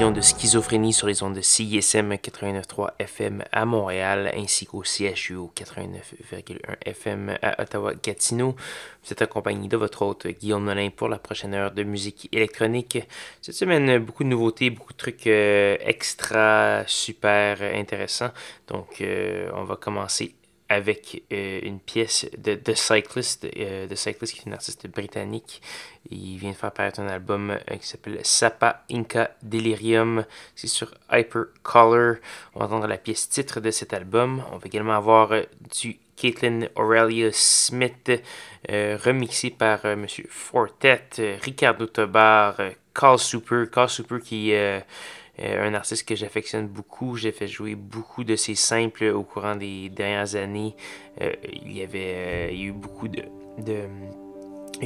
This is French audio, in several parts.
De schizophrénie sur les ondes de CISM 89.3 FM à Montréal ainsi qu'au CHU 89.1 FM à Ottawa-Gatineau. Vous êtes accompagné de votre hôte Guillaume Nolin pour la prochaine heure de musique électronique. Cette semaine, beaucoup de nouveautés, beaucoup de trucs euh, extra super intéressants. Donc, euh, on va commencer avec euh, une pièce de The Cyclist, euh, The Cyclist qui est une artiste britannique. Il vient de faire paraître un album euh, qui s'appelle Sapa Inca Delirium. C'est sur Hypercolor. On va entendre la pièce titre de cet album. On va également avoir du Caitlin Aurelia Smith remixé par Monsieur Fortet, Ricardo Tobar, Carl Super, Carl Super qui euh, un artiste que j'affectionne beaucoup. J'ai fait jouer beaucoup de ses simples au courant des dernières années. Euh, il y avait euh, il y a eu beaucoup de,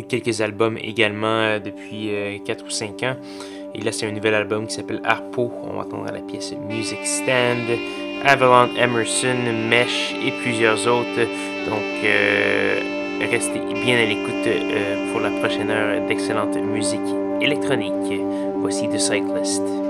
quelques albums également depuis 4 ou 5 ans. Et là, c'est un nouvel album qui s'appelle Harpo. On va entendre la pièce Music Stand, Avalon Emerson, Mesh et plusieurs autres. Donc, restez bien à l'écoute pour la prochaine heure d'excellente musique électronique. Voici The Cyclist.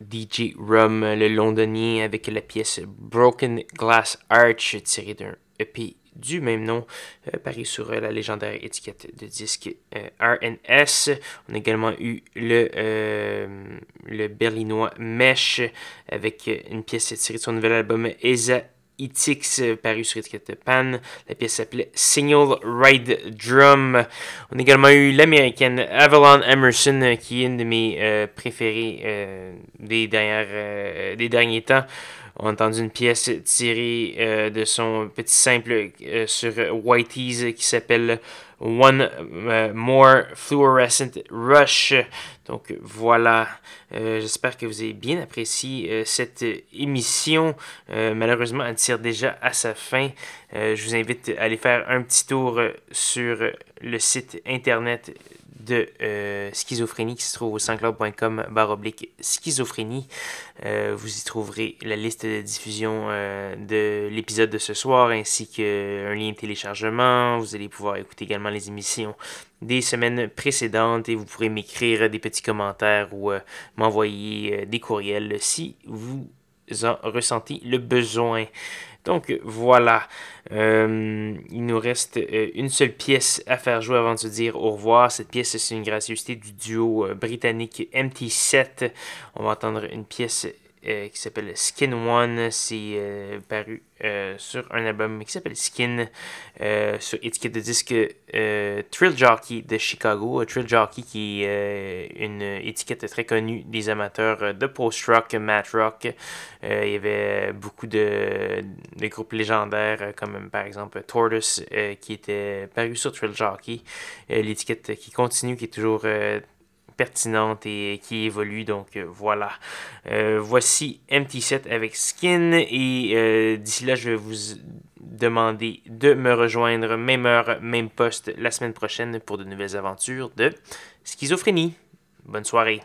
DJ Rum, le londonien, avec la pièce Broken Glass Arch, tirée d'un EP du même nom, euh, paru sur la légendaire étiquette de disque euh, RNS. On a également eu le, le berlinois Mesh avec une pièce tirée de son nouvel album Eza Euh, paru sur étiquette Pan. La pièce s'appelait Signal Ride Drum. On a également eu l'américaine Avalon Emerson, euh, qui est une de mes euh, préférées des, dernières, des derniers temps. On a entendu une pièce tirée de son petit simple sur Whitey's qui s'appelle One More Fluorescent Rush. Donc voilà, euh, j'espère que vous avez bien apprécié euh, cette émission. Euh, malheureusement, elle tire déjà à sa fin. je vous invite à aller faire un petit tour sur le site internet de euh, schizophrénie qui se trouve au sanscloud.com oblique schizophrénie. Euh, vous y trouverez la liste de diffusion euh, de l'épisode de ce soir ainsi qu'un lien de téléchargement. Vous allez pouvoir écouter également les émissions des semaines précédentes et vous pourrez m'écrire des petits commentaires ou m'envoyer des courriels si vous en ressentez le besoin. Donc voilà, euh, il nous reste euh, une seule pièce à faire jouer avant de se dire au revoir. Cette pièce, c'est une gracieuseté du duo euh, britannique MT7. On va entendre une pièce euh, qui s'appelle Skin One. C'est euh, paru euh, sur un album qui s'appelle Skin sur étiquette de disque Trill Jockey de Chicago. Trill Jockey qui est une étiquette très connue des amateurs de post-rock, mat rock. il y avait beaucoup de, de groupes légendaires comme par exemple Tortoise qui était paru sur Trill Jockey. L'étiquette qui continue, qui est toujours pertinente et qui évolue. Donc euh, voilà. Euh, voici MT7 avec Skin et euh, d'ici là, je vais vous demander de me rejoindre même heure, même poste la semaine prochaine pour de nouvelles aventures de schizophrénie. Bonne soirée.